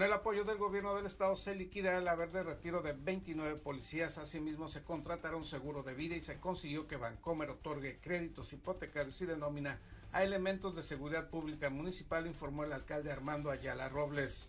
Con el apoyo del gobierno del estado se liquidará el haber de retiro de 29 policías. Asimismo, se contratará un seguro de vida y se consiguió que Bancomer otorgue créditos hipotecarios y de nómina a elementos de seguridad pública municipal, informó el alcalde Armando Ayala Robles.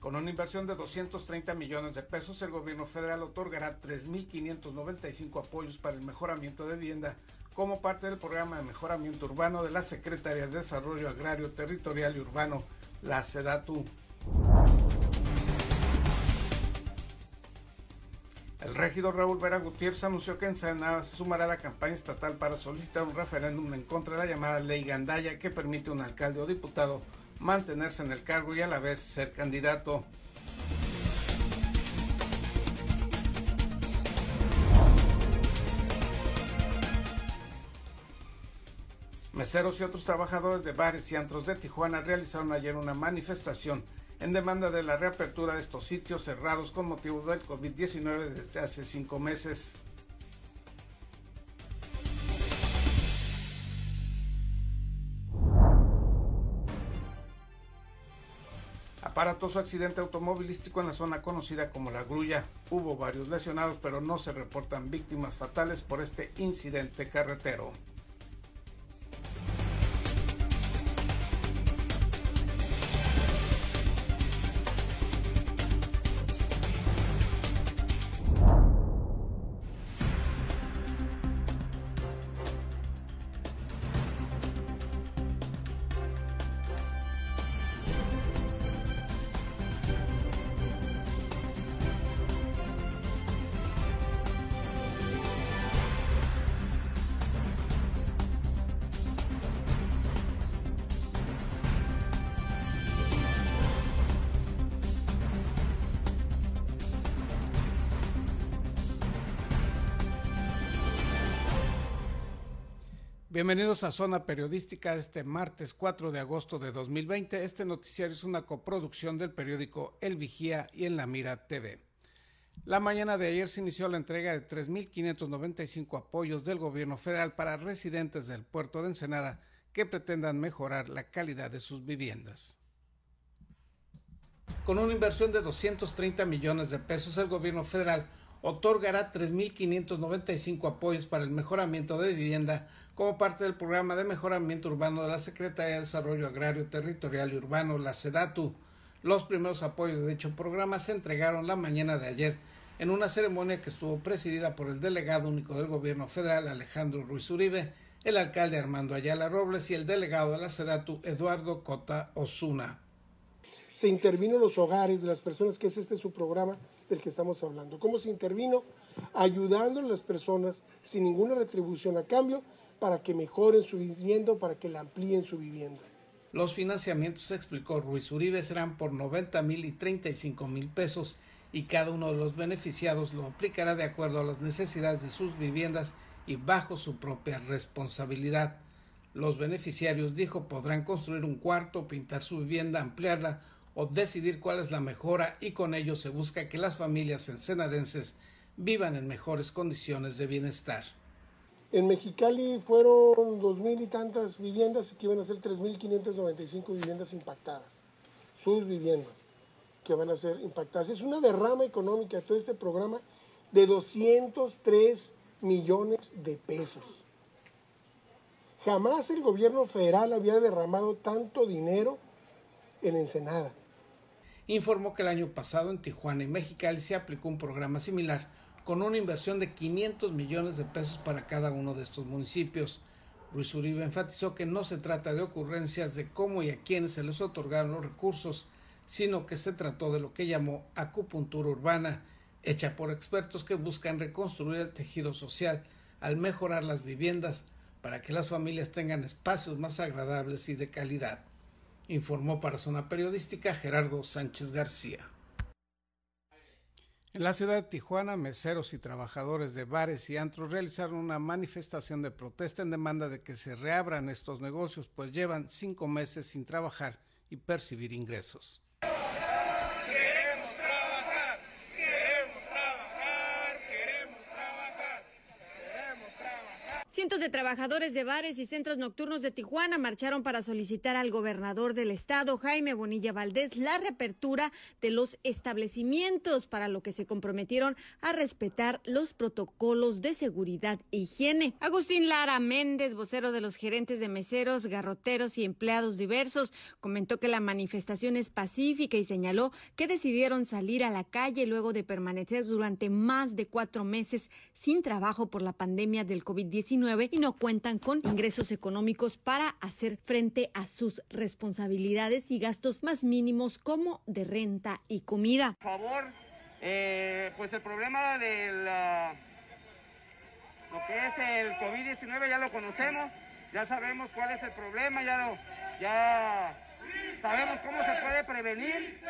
Con una inversión de 230 millones de pesos, el gobierno federal otorgará 3.595 apoyos para el mejoramiento de vivienda como parte del programa de mejoramiento urbano de la Secretaría de Desarrollo Agrario, Territorial y Urbano, la SEDATU. El regidor Raúl Vera Gutiérrez anunció que en Senada se sumará a la campaña estatal para solicitar un referéndum en contra de la llamada ley Gandaya que permite a un alcalde o diputado mantenerse en el cargo y a la vez ser candidato. Meseros y otros trabajadores de bares y antros de Tijuana realizaron ayer una manifestación en demanda de la reapertura de estos sitios cerrados con motivo del COVID-19 desde hace cinco meses. Aparatoso accidente automovilístico en la zona conocida como La Grulla. Hubo varios lesionados, pero no se reportan víctimas fatales por este incidente carretero. Bienvenidos a Zona Periodística este martes 4 de agosto de 2020. Este noticiario es una coproducción del periódico El Vigía y En la Mira TV. La mañana de ayer se inició la entrega de 3.595 apoyos del gobierno federal para residentes del puerto de Ensenada que pretendan mejorar la calidad de sus viviendas. Con una inversión de 230 millones de pesos, el gobierno federal otorgará 3.595 apoyos para el mejoramiento de vivienda como parte del programa de mejoramiento urbano de la Secretaría de Desarrollo Agrario, Territorial y Urbano, la SEDATU. Los primeros apoyos de dicho programa se entregaron la mañana de ayer en una ceremonia que estuvo presidida por el delegado único del gobierno federal Alejandro Ruiz Uribe, el alcalde Armando Ayala Robles y el delegado de la SEDATU Eduardo Cota Osuna. Se intervino en los hogares de las personas, que es este su programa del que estamos hablando. ¿Cómo se intervino? Ayudando a las personas sin ninguna retribución a cambio para que mejoren su vivienda, para que la amplíen su vivienda. Los financiamientos, explicó Ruiz Uribe, serán por 90 mil y 35 mil pesos y cada uno de los beneficiados lo aplicará de acuerdo a las necesidades de sus viviendas y bajo su propia responsabilidad. Los beneficiarios, dijo, podrán construir un cuarto, pintar su vivienda, ampliarla o decidir cuál es la mejora y con ello se busca que las familias ensenadenses vivan en mejores condiciones de bienestar. En Mexicali fueron dos mil y tantas viviendas que iban a ser 3.595 viviendas impactadas, sus viviendas que van a ser impactadas. Es una derrama económica todo este programa de 203 millones de pesos. Jamás el gobierno federal había derramado tanto dinero en Ensenada. Informó que el año pasado en Tijuana y Mexicali se aplicó un programa similar con una inversión de 500 millones de pesos para cada uno de estos municipios. Ruiz Uribe enfatizó que no se trata de ocurrencias de cómo y a quiénes se les otorgaron los recursos, sino que se trató de lo que llamó acupuntura urbana, hecha por expertos que buscan reconstruir el tejido social al mejorar las viviendas para que las familias tengan espacios más agradables y de calidad, informó para Zona Periodística Gerardo Sánchez García. En la ciudad de Tijuana, meseros y trabajadores de bares y antros realizaron una manifestación de protesta en demanda de que se reabran estos negocios, pues llevan cinco meses sin trabajar y percibir ingresos. Queremos trabajar, queremos trabajar, queremos trabajar, queremos trabajar. De trabajadores de bares y centros nocturnos de Tijuana marcharon para solicitar al gobernador del estado, Jaime Bonilla Valdés, la reapertura de los establecimientos, para lo que se comprometieron a respetar los protocolos de seguridad e higiene. Agustín Lara Méndez, vocero de los gerentes de meseros, garroteros y empleados diversos, comentó que la manifestación es pacífica y señaló que decidieron salir a la calle luego de permanecer durante más de cuatro meses sin trabajo por la pandemia del COVID-19 y no cuentan con ingresos económicos para hacer frente a sus responsabilidades y gastos más mínimos como de renta y comida. Por favor, eh, pues el problema de la, lo que es el COVID-19 ya lo conocemos, ya sabemos cuál es el problema, ya lo, ya sabemos cómo se puede prevenir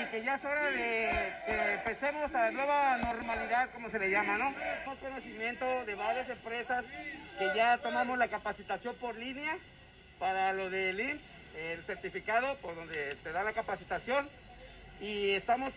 y que ya es hora de que empecemos a la nueva normalidad, como se le llama, ¿no? Tenemos conocimiento de varias empresas que ya tomamos la capacitación por línea para lo del IMSS, el certificado por donde te da la capacitación y estamos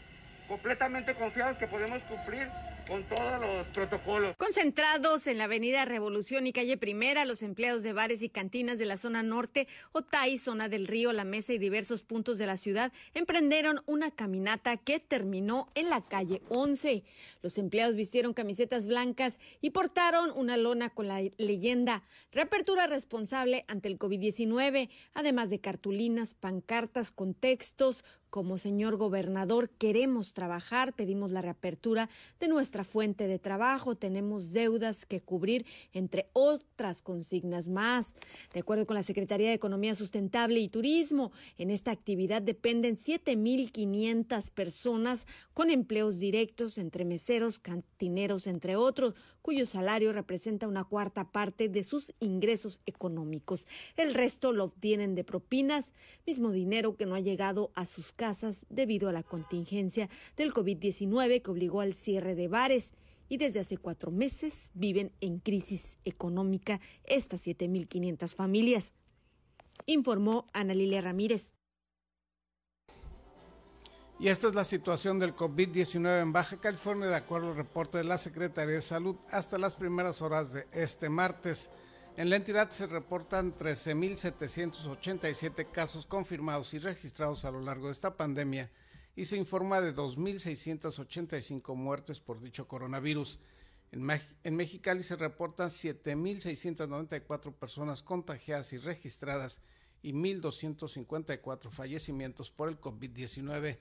completamente confiados que podemos cumplir con todos los protocolos. Concentrados en la avenida Revolución y calle Primera, los empleados de bares y cantinas de la zona norte, Otay, zona del río, La Mesa y diversos puntos de la ciudad emprendieron una caminata que terminó en la calle 11. Los empleados vistieron camisetas blancas y portaron una lona con la leyenda Reapertura responsable ante el COVID-19, además de cartulinas, pancartas con textos como señor gobernador queremos trabajar, pedimos la reapertura de nuestra fuente de trabajo, tenemos deudas que cubrir, entre otras consignas más. De acuerdo con la Secretaría de Economía Sustentable y Turismo, en esta actividad dependen 7.500 personas con empleos directos entre meseros, cantineros, entre otros, cuyo salario representa una cuarta parte de sus ingresos económicos. El resto lo obtienen de propinas, mismo dinero que no ha llegado a sus casas debido a la contingencia del COVID-19 que obligó al cierre de bares y desde hace cuatro meses viven en crisis económica estas 7.500 familias, informó Ana Lilia Ramírez. Y esta es la situación del COVID-19 en Baja California, de acuerdo al reporte de la Secretaría de Salud, hasta las primeras horas de este martes. En la entidad se reportan 13.787 casos confirmados y registrados a lo largo de esta pandemia y se informa de 2.685 muertes por dicho coronavirus. En, Mexicali se reportan 7.694 personas contagiadas y registradas y 1.254 fallecimientos por el COVID-19.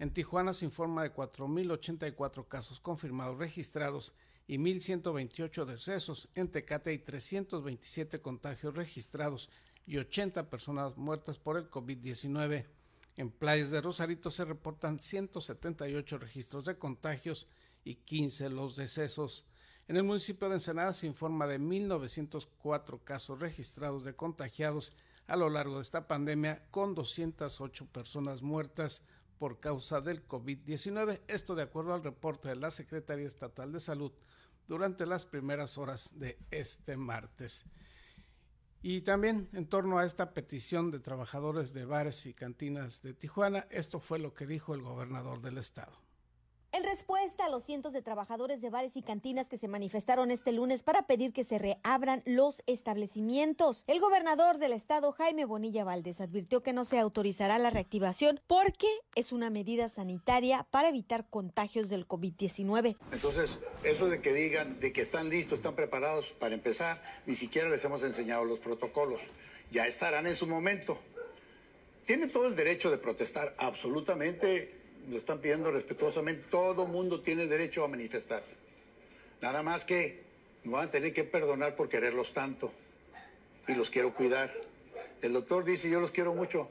En Tijuana se informa de 4.084 casos confirmados registrados y 1.128 decesos. En Tecate hay 327 contagios registrados y 80 personas muertas por el COVID-19. En playas de Rosarito se reportan 178 registros de contagios y 15 los decesos. En el municipio de Ensenada se informa de 1.904 casos registrados de contagiados a lo largo de esta pandemia, con 208 personas muertas por causa del COVID-19. Esto de acuerdo al reporte de la Secretaría Estatal de Salud durante las primeras horas de este martes. Y también en torno a esta petición de trabajadores de bares y cantinas de Tijuana, esto fue lo que dijo el gobernador del estado. En respuesta a los cientos de trabajadores de bares y cantinas que se manifestaron este lunes para pedir que se reabran los establecimientos, el gobernador del estado, Jaime Bonilla Valdés, advirtió que no se autorizará la reactivación porque es una medida sanitaria para evitar contagios del COVID-19. Entonces, eso de que digan de que están listos, están preparados para empezar, ni siquiera les hemos enseñado los protocolos. Ya estarán en su momento. Tienen todo el derecho de protestar, absolutamente lo están pidiendo respetuosamente, todo mundo tiene derecho a manifestarse. Nada más que me van a tener que perdonar por quererlos tanto y los quiero cuidar. El doctor dice, yo los quiero mucho.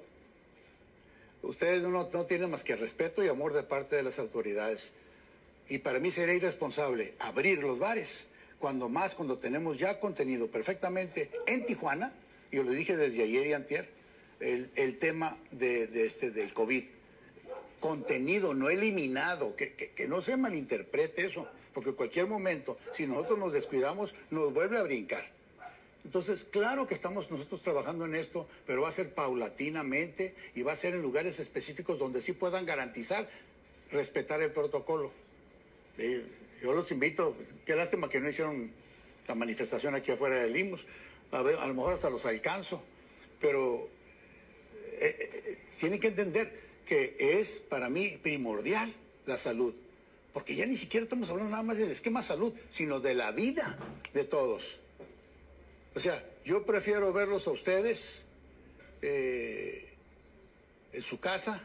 Ustedes no, no tienen más que respeto y amor de parte de las autoridades. Y para mí sería irresponsable abrir los bares, cuando más, cuando tenemos ya contenido perfectamente en Tijuana, yo lo dije desde ayer y antier, el, el tema de, de este, del COVID contenido, no eliminado, que, que, no se malinterprete eso, porque en cualquier momento, si nosotros nos descuidamos, nos vuelve a brincar. Entonces, claro que estamos nosotros trabajando en esto, pero va a ser paulatinamente y va a ser en lugares específicos donde sí puedan garantizar respetar el protocolo. yo los invito, qué lástima que no hicieron la manifestación aquí afuera del IMUS, a, ver, a lo mejor hasta los alcanzo, pero eh, eh, tienen que entender que es para mí primordial la salud, porque ya ni siquiera estamos hablando nada más del esquema salud, sino de la vida de todos. O sea, yo prefiero verlos a ustedes eh, en su casa,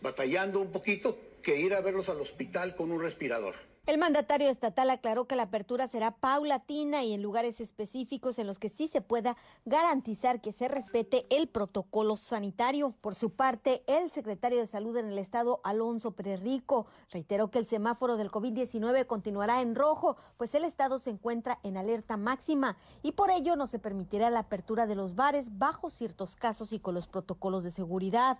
batallando un poquito, que ir a verlos al hospital con un respirador. El mandatario estatal aclaró que la apertura será paulatina y en lugares específicos en los que sí se pueda garantizar que se respete el protocolo sanitario. Por su parte, el secretario de Salud en el estado, Alonso Perrico, reiteró que el semáforo del COVID-19 continuará en rojo, pues el estado se encuentra en alerta máxima y por ello no se permitirá la apertura de los bares bajo ciertos casos y con los protocolos de seguridad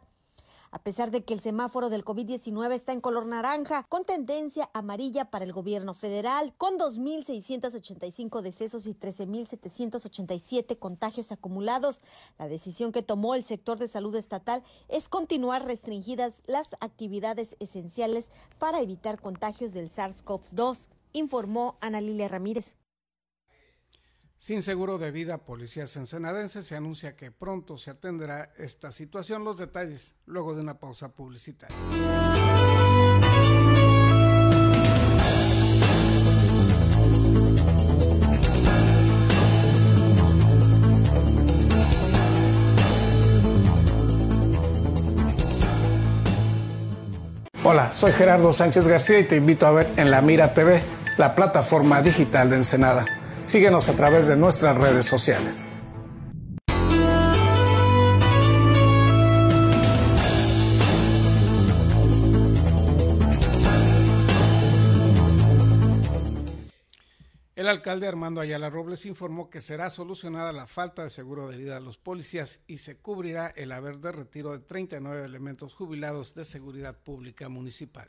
a pesar de que el semáforo del COVID-19 está en color naranja, con tendencia amarilla para el gobierno federal, con 2.685 decesos y 13.787 contagios acumulados. La decisión que tomó el sector de salud estatal es continuar restringidas las actividades esenciales para evitar contagios del SARS-CoV-2, informó Ana Lilia Ramírez. Sin seguro de vida, policías ensenadenses se anuncia que pronto se atenderá esta situación. Los detalles luego de una pausa publicitaria. Hola, soy Gerardo Sánchez García y te invito a ver en La Mira TV, la plataforma digital de Ensenada. Síguenos a través de nuestras redes sociales. El alcalde Armando Ayala Robles informó que será solucionada la falta de seguro de vida de los policías y se cubrirá el haber de retiro de 39 elementos jubilados de seguridad pública municipal.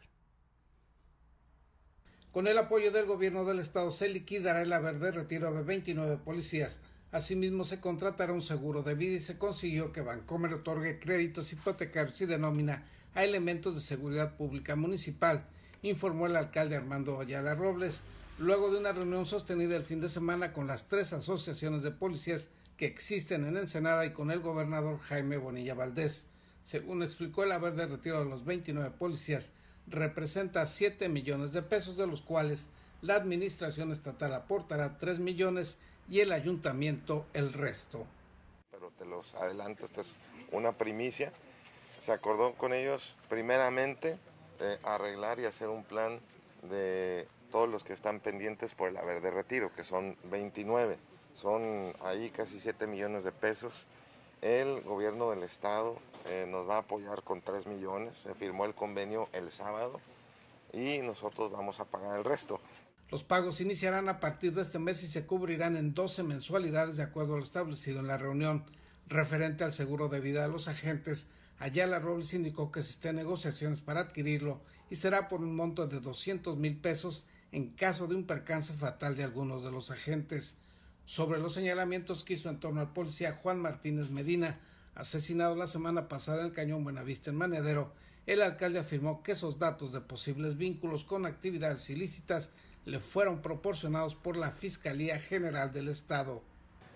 Con el apoyo del gobierno del estado se liquidará el haber de retiro de 29 policías. Asimismo se contratará un seguro de vida y se consiguió que Bancomer otorgue créditos hipotecarios y denomina a elementos de seguridad pública municipal, informó el alcalde Armando Ayala Robles, luego de una reunión sostenida el fin de semana con las tres asociaciones de policías que existen en Ensenada y con el gobernador Jaime Bonilla Valdés. Según explicó el haber de retiro de los 29 policías, representa 7 millones de pesos, de los cuales la Administración Estatal aportará 3 millones y el Ayuntamiento el resto. Pero te los adelanto, esta es una primicia. Se acordó con ellos primeramente arreglar y hacer un plan de todos los que están pendientes por el haber de retiro, que son 29. Son ahí casi 7 millones de pesos. El gobierno del estado eh, nos va a apoyar con 3 millones, se firmó el convenio el sábado y nosotros vamos a pagar el resto. Los pagos iniciarán a partir de este mes y se cubrirán en 12 mensualidades de acuerdo a lo establecido en la reunión referente al seguro de vida de los agentes. Ayala Robles indicó que se estén en negociaciones para adquirirlo y será por un monto de 200 mil pesos en caso de un percance fatal de algunos de los agentes. Sobre los señalamientos que hizo en torno al policía Juan Martínez Medina, asesinado la semana pasada en el Cañón Buenavista en Manedero, el alcalde afirmó que esos datos de posibles vínculos con actividades ilícitas le fueron proporcionados por la Fiscalía General del Estado.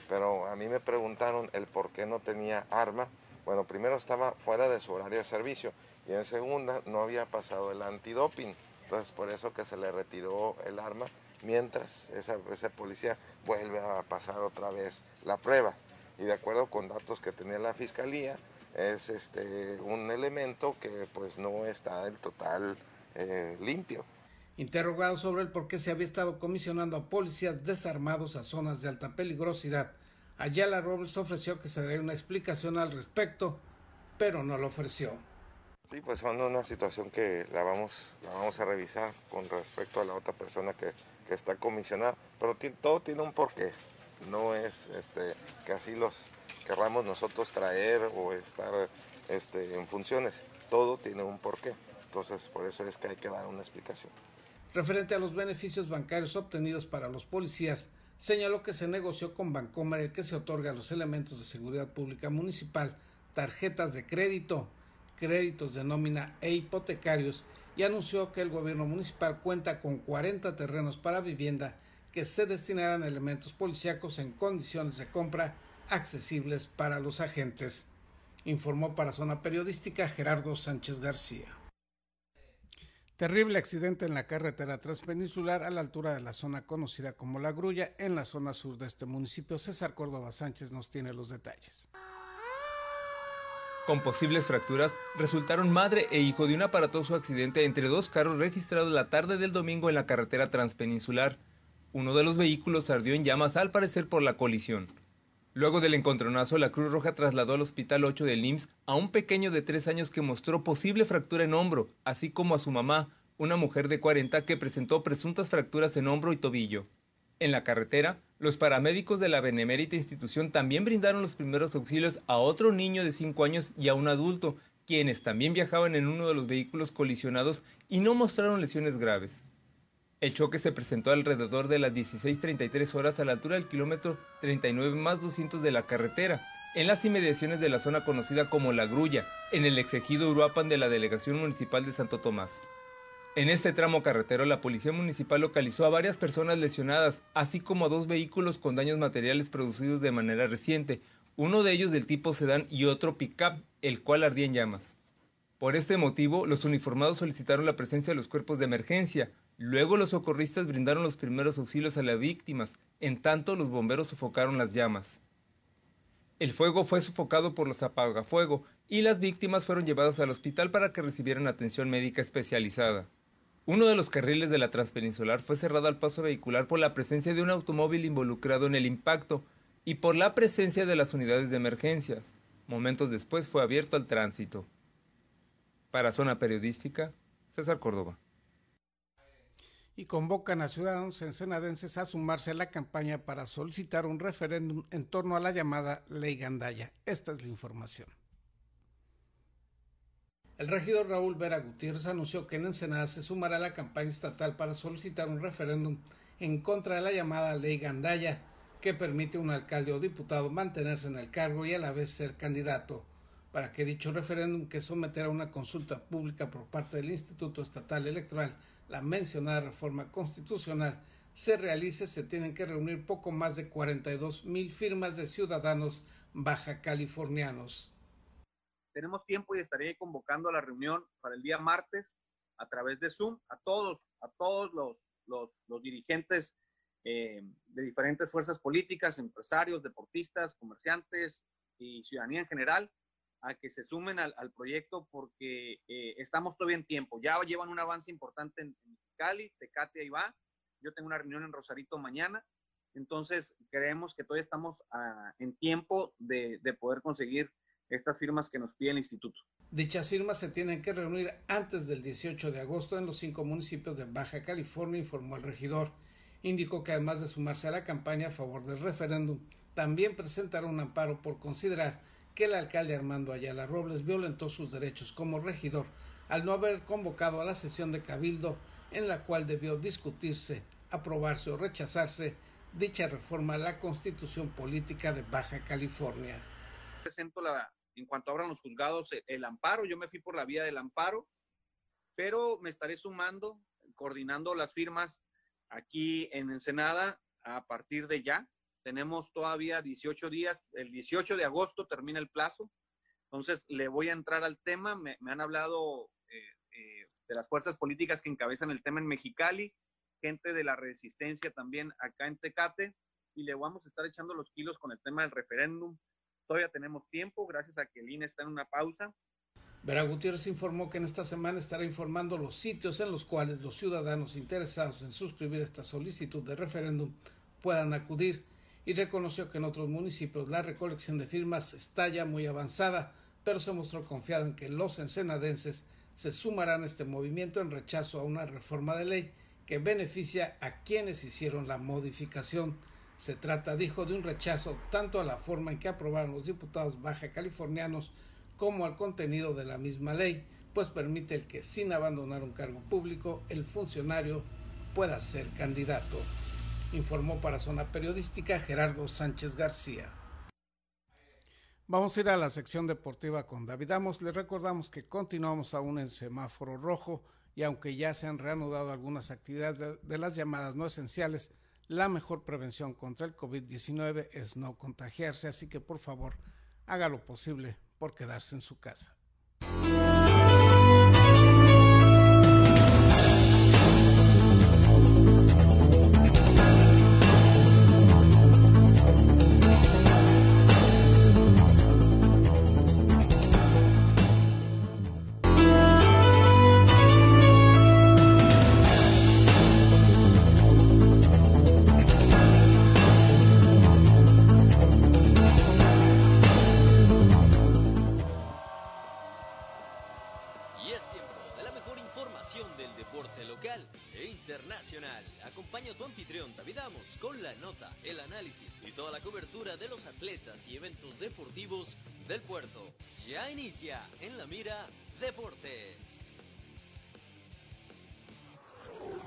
Pero a mí me preguntaron el por qué no tenía arma. Bueno, primero estaba fuera de su horario de servicio y en segunda no había pasado el antidoping. Entonces por eso que se le retiró el arma mientras ese policía vuelve a pasar otra vez la prueba y de acuerdo con datos que tenía la fiscalía, es este, un elemento que pues no está del total eh, limpio. Interrogado sobre el por qué se había estado comisionando a policías desarmados a zonas de alta peligrosidad, Ayala Robles ofreció que se daría una explicación al respecto, pero no lo ofreció. Sí, pues son una situación que la vamos, la vamos a revisar con respecto a la otra persona que, que está comisionada, pero todo tiene un porqué no es este, que así los querramos nosotros traer o estar este, en funciones. Todo tiene un porqué. Entonces, por eso es que hay que dar una explicación. Referente a los beneficios bancarios obtenidos para los policías, señaló que se negoció con Bancomer el que se otorga a los elementos de seguridad pública municipal tarjetas de crédito, créditos de nómina e hipotecarios y anunció que el gobierno municipal cuenta con 40 terrenos para vivienda que se destinarán a elementos policíacos en condiciones de compra accesibles para los agentes, informó para Zona Periodística Gerardo Sánchez García. Terrible accidente en la carretera transpeninsular a la altura de la zona conocida como La Grulla, en la zona sur de este municipio. César Córdoba Sánchez nos tiene los detalles. Con posibles fracturas, resultaron madre e hijo de un aparatoso accidente entre dos carros registrados la tarde del domingo en la carretera transpeninsular. Uno de los vehículos ardió en llamas al parecer por la colisión. Luego del encontronazo, la Cruz Roja trasladó al Hospital 8 del IMSS a un pequeño de tres años que mostró posible fractura en hombro, así como a su mamá, una mujer de 40 que presentó presuntas fracturas en hombro y tobillo. En la carretera, los paramédicos de la benemérita institución también brindaron los primeros auxilios a otro niño de 5 años y a un adulto, quienes también viajaban en uno de los vehículos colisionados y no mostraron lesiones graves. El choque se presentó alrededor de las 16.33 horas a la altura del kilómetro 39 más 200 de la carretera, en las inmediaciones de la zona conocida como La Grulla, en el exegido Uruapan de la Delegación Municipal de Santo Tomás. En este tramo carretero, la Policía Municipal localizó a varias personas lesionadas, así como a dos vehículos con daños materiales producidos de manera reciente, uno de ellos del tipo sedán y otro pick-up, el cual ardía en llamas. Por este motivo, los uniformados solicitaron la presencia de los cuerpos de emergencia, Luego los socorristas brindaron los primeros auxilios a las víctimas, en tanto los bomberos sofocaron las llamas. El fuego fue sofocado por los apagafuego y las víctimas fueron llevadas al hospital para que recibieran atención médica especializada. Uno de los carriles de la Transpeninsular fue cerrado al paso vehicular por la presencia de un automóvil involucrado en el impacto y por la presencia de las unidades de emergencias. Momentos después fue abierto al tránsito. Para Zona Periodística, César Córdoba y convocan a ciudadanos ensenadenses a sumarse a la campaña para solicitar un referéndum en torno a la llamada Ley Gandaya. Esta es la información. El regidor Raúl Vera Gutiérrez anunció que en Ensenada se sumará a la campaña estatal para solicitar un referéndum en contra de la llamada Ley Gandaya, que permite a un alcalde o diputado mantenerse en el cargo y a la vez ser candidato, para que dicho referéndum que someterá a una consulta pública por parte del Instituto Estatal Electoral la mencionada reforma constitucional se realice, se tienen que reunir poco más de 42 mil firmas de ciudadanos baja californianos. Tenemos tiempo y estaré convocando la reunión para el día martes a través de Zoom a todos, a todos los, los, dirigentes eh, de diferentes fuerzas políticas, empresarios, deportistas, comerciantes y ciudadanía en general a que se sumen al, proyecto porque eh, estamos todavía en tiempo. Ya llevan un avance importante en, Cali, Tecate ahí va. Yo tengo una reunión en Rosarito mañana. Entonces, creemos que todavía estamos en tiempo de, de poder conseguir estas firmas que nos pide el instituto. Dichas firmas se tienen que reunir antes del 18 de agosto en los cinco municipios de Baja California, informó el regidor. Indicó que además de sumarse a la campaña a favor del referéndum, también presentará un amparo por considerar que el alcalde Armando Ayala Robles violentó sus derechos como regidor al no haber convocado a la sesión de cabildo en la cual debió discutirse, aprobarse o rechazarse dicha reforma a la constitución política de Baja California. Presento la, en cuanto abran los juzgados el amparo, yo me fui por la vía del amparo, pero me estaré sumando, coordinando las firmas aquí en Ensenada a partir de ya. Tenemos todavía 18 días, el 18 de agosto termina el plazo, entonces le voy a entrar al tema. Me, han hablado eh, eh, de las fuerzas políticas que encabezan el tema en Mexicali, gente de la resistencia también acá en Tecate, y le vamos a estar echando los kilos con el tema del referéndum. Todavía tenemos tiempo, gracias a que el INE está en una pausa. Vera Gutiérrez informó que en esta semana estará informando los sitios en los cuales los ciudadanos interesados en suscribir esta solicitud de referéndum puedan acudir y reconoció que en otros municipios la recolección de firmas está ya muy avanzada, pero se mostró confiado en que los ensenadenses se sumarán a este movimiento en rechazo a una reforma de ley que beneficia a quienes hicieron la modificación. Se trata, dijo, de un rechazo tanto a la forma en que aprobaron los diputados baja californianos como al contenido de la misma ley, pues permite el que sin abandonar un cargo público el funcionario pueda ser candidato informó para Zona Periodística Gerardo Sánchez García. Vamos a ir a la sección deportiva con David Amos. Les recordamos que continuamos aún en semáforo rojo y aunque ya se han reanudado algunas actividades de, las llamadas no esenciales, la mejor prevención contra el COVID-19 es no contagiarse, así que por favor haga lo posible por quedarse en su casa. En la mira Deportes.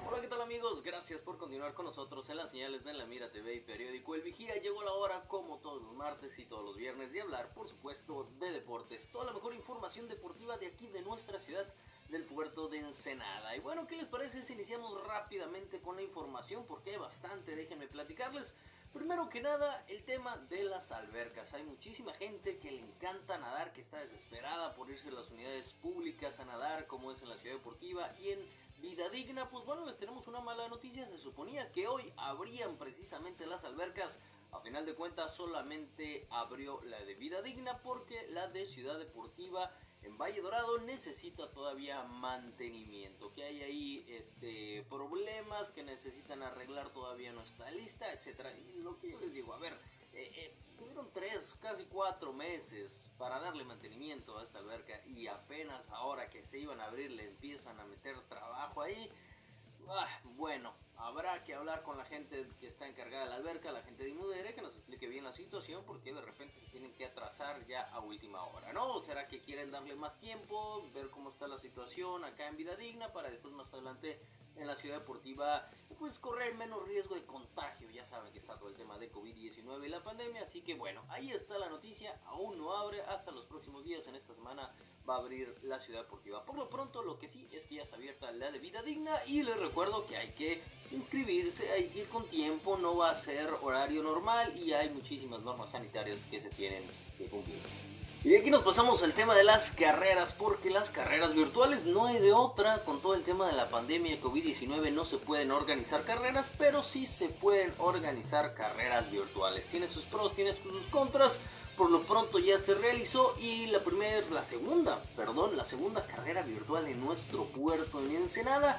Hola, ¿qué tal amigos? Gracias por continuar con nosotros en las señales de La Mira TV y periódico El Vigía. Llegó la hora, como todos los martes y todos los viernes, de hablar, por supuesto, de deportes. Toda la mejor información deportiva de aquí, de nuestra ciudad, del puerto de Ensenada. Y bueno, ¿qué les parece si iniciamos rápidamente con la información? Porque hay bastante, déjenme platicarles. Primero que nada, el tema de las albercas. Hay muchísima gente que le encanta nadar, que está desesperada por irse a las unidades públicas a nadar, como es en la ciudad deportiva y en Vida Digna. Pues bueno, les tenemos una mala noticia. Se suponía que hoy abrían precisamente las albercas. A final de cuentas, solamente abrió la de Vida Digna porque la de Ciudad Deportiva en Valle Dorado necesita todavía mantenimiento, que hay ahí este, problemas que necesitan arreglar, todavía no está lista, etcétera. Y lo que yo les digo, a ver, eh, eh, tuvieron tres, casi cuatro meses para darle mantenimiento a esta alberca y apenas ahora que se iban a abrir le empiezan a meter trabajo ahí. Ah, bueno, habrá que hablar con la gente que está encargada de la alberca, la gente de Inmudere, que nos explique bien la situación, porque de repente tienen que atrasar ya a última hora, ¿no? ¿O será que quieren darle más tiempo, ver cómo está la situación acá en Vida Digna, para después más adelante en la ciudad deportiva, pues correr menos riesgo de contagio? Ya saben que está todo el tema de COVID-19 y la pandemia, así que bueno, ahí está la noticia, aún no abre, hasta los próximos días en esta semana va a abrir la ciudad deportiva. Por lo pronto, lo que sí es que ya está abierta la de vida digna y les recuerdo que hay que inscribirse, hay que ir con tiempo, no va a ser horario normal y hay muchísimas normas sanitarias que se tienen que cumplir. Y aquí nos pasamos al tema de las carreras, porque las carreras virtuales no hay de otra, con todo el tema de la pandemia COVID-19 no se pueden organizar carreras, pero sí se pueden organizar carreras virtuales. Tiene sus pros, tiene sus contras, por lo pronto ya se realizó y la primera, la segunda, perdón, la segunda carrera virtual en nuestro puerto en Ensenada.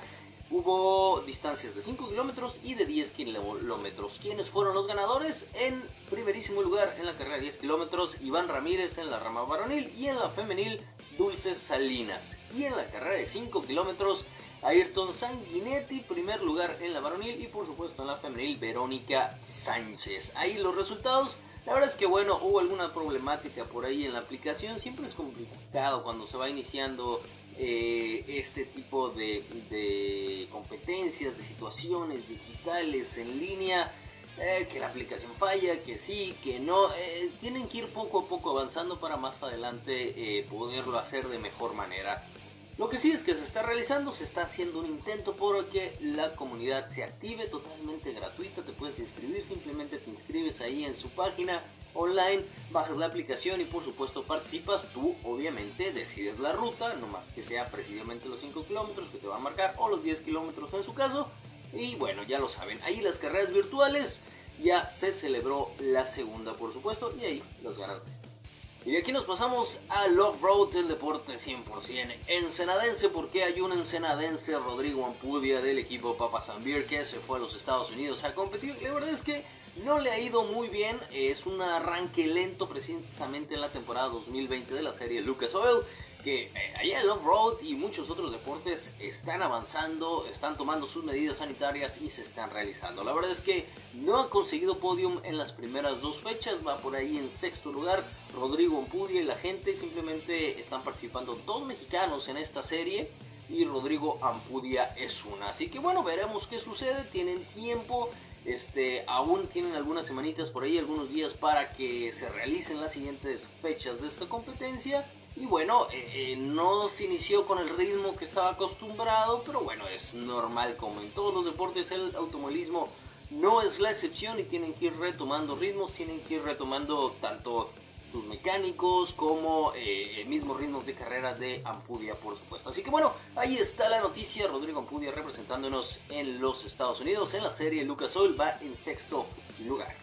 Hubo distancias de 5 kilómetros y de 10 kilómetros. ¿Quiénes fueron los ganadores? En primerísimo lugar en la carrera de 10 kilómetros, Iván Ramírez en la rama varonil y en la femenil, Dulces Salinas. Y en la carrera de 5 kilómetros, Ayrton Sanguinetti, primer lugar en la varonil y por supuesto en la femenil, Verónica Sánchez. Ahí los resultados. La verdad es que bueno, hubo alguna problemática por ahí en la aplicación. Siempre es complicado cuando se va iniciando eh, este tipo de, competencias, de situaciones digitales en línea. Eh, que la aplicación falla, que sí, que no. Eh, tienen que ir poco a poco avanzando para más adelante poderlo hacer de mejor manera. Lo que sí es que se está realizando, se está haciendo un intento por que la comunidad se active totalmente gratuita, te puedes inscribir, simplemente te inscribes ahí en su página online, bajas la aplicación y por supuesto participas, tú obviamente decides la ruta, no más que sea precisamente los 5 kilómetros que te va a marcar o los 10 kilómetros en su caso, y bueno, ya lo saben, ahí las carreras virtuales ya se celebró la segunda por supuesto y ahí los ganadores. Y de aquí nos pasamos a Love Road, el deporte 100% ensenadense, porque hay un ensenadense, Rodrigo Ampudia, del equipo Papa Zambir, que se fue a los Estados Unidos a competir. La verdad es que no le ha ido muy bien, es un arranque lento precisamente en la temporada 2020 de la serie Lucas Oil que eh, allá el off-road y muchos otros deportes están avanzando, están tomando sus medidas sanitarias y se están realizando. La verdad es que no ha conseguido podium en las primeras dos fechas, va por ahí en sexto lugar. Rodrigo Ampudia y la gente simplemente están participando dos mexicanos en esta serie y Rodrigo Ampudia es una. Así que bueno, veremos qué sucede, tienen tiempo. Este, aún tienen algunas semanitas por ahí, algunos días para que se realicen las siguientes fechas de esta competencia. Y bueno, eh, no se inició con el ritmo que estaba acostumbrado, pero bueno, es normal como en todos los deportes el automovilismo no es la excepción y tienen que ir retomando ritmos, tienen que ir retomando tanto sus mecánicos como eh, mismos ritmos de carrera de Ampudia, por supuesto. Así que bueno, ahí está la noticia. Rodrigo Ampudia representándonos en los Estados Unidos. En la serie, Lucas Oil va en sexto lugar.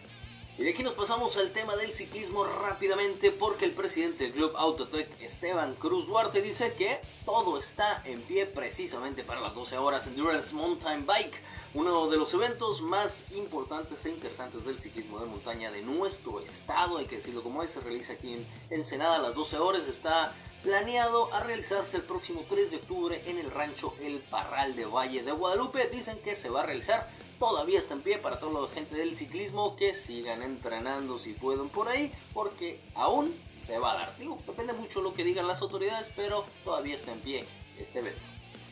Y aquí nos pasamos al tema del ciclismo rápidamente porque el presidente del club Autotech, Esteban Cruz Duarte, dice que todo está en pie precisamente para las 12 horas Endurance Mountain Bike uno de los eventos más importantes e interesantes del ciclismo de montaña de nuestro estado, hay que decirlo como es, se realiza aquí en Ensenada a las 12 horas, está planeado a realizarse el próximo 3 de octubre en el rancho El Parral de Valle de Guadalupe, dicen que se va a realizar, todavía está en pie para toda la gente del ciclismo que sigan entrenando si pueden por ahí, porque aún se va a dar, digo, depende mucho lo que digan las autoridades, pero todavía está en pie este evento.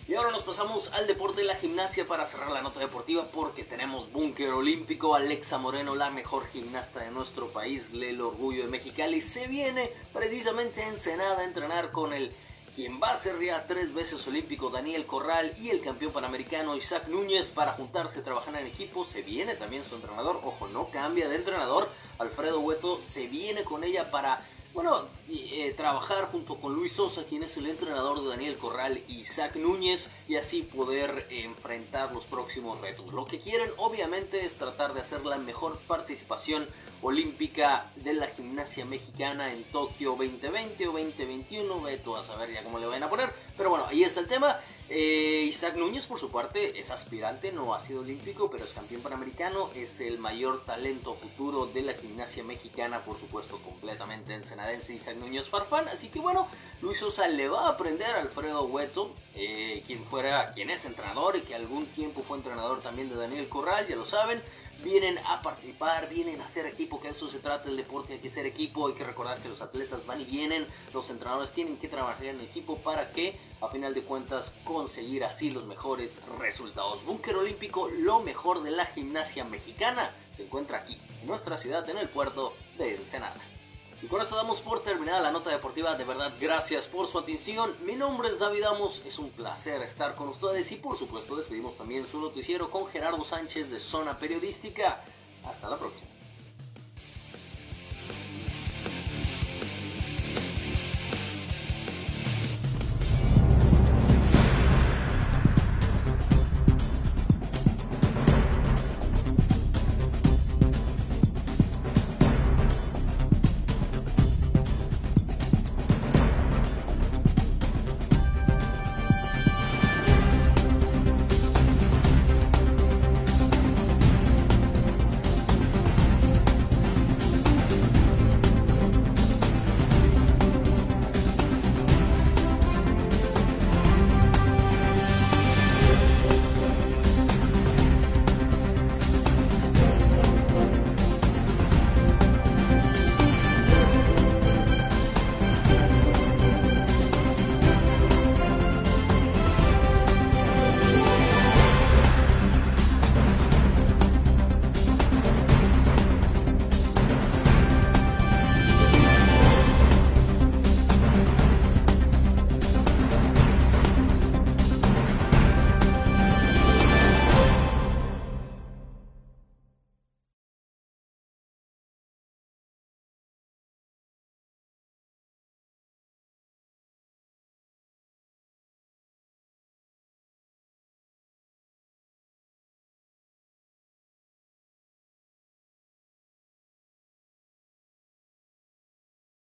Y ahora nos pasamos al deporte de la gimnasia para cerrar la nota deportiva porque tenemos búnker olímpico. Alexa Moreno, la mejor gimnasta de nuestro país, el orgullo de Mexicali, se viene precisamente a Ensenada a entrenar con el quien va a ser ya tres veces olímpico Daniel Corral y el campeón panamericano Isaac Núñez para juntarse, trabajar en equipo. Se viene también su entrenador, ojo, no cambia de entrenador. Alfredo Hueto se viene con ella para bueno, eh, trabajar junto con Luis Sosa, quien es el entrenador de Daniel Corral y Isaac Núñez, y así poder enfrentar los próximos retos. Lo que quieren, obviamente, es tratar de hacer la mejor participación olímpica de la gimnasia mexicana en Tokio 2020 o 2021. Veto a saber ya cómo le van a poner, pero bueno, ahí está el tema. Eh, Isaac Núñez, por su parte, es aspirante, no ha sido olímpico, pero es campeón panamericano, es el mayor talento futuro de la gimnasia mexicana, por supuesto, completamente ensenadense Isaac Núñez Farfán. Así que bueno, Luis Sosa le va a aprender a Alfredo Hueto, eh, quien fuera, quien es entrenador y que algún tiempo fue entrenador también de Daniel Corral, ya lo saben vienen a participar, vienen a ser equipo, que eso se trata el deporte, hay que ser equipo, hay que recordar que los atletas van y vienen, los entrenadores tienen que trabajar en equipo para que a final de cuentas conseguir así los mejores resultados. Búnker Olímpico, lo mejor de la gimnasia mexicana, se encuentra aquí, en nuestra ciudad, en el puerto de Ensenada. Y con esto damos por terminada la nota deportiva. De verdad, gracias por su atención. Mi nombre es David Amos. Es un placer estar con ustedes. Y por supuesto, despedimos también su noticiero con Gerardo Sánchez de Zona Periodística. Hasta la próxima.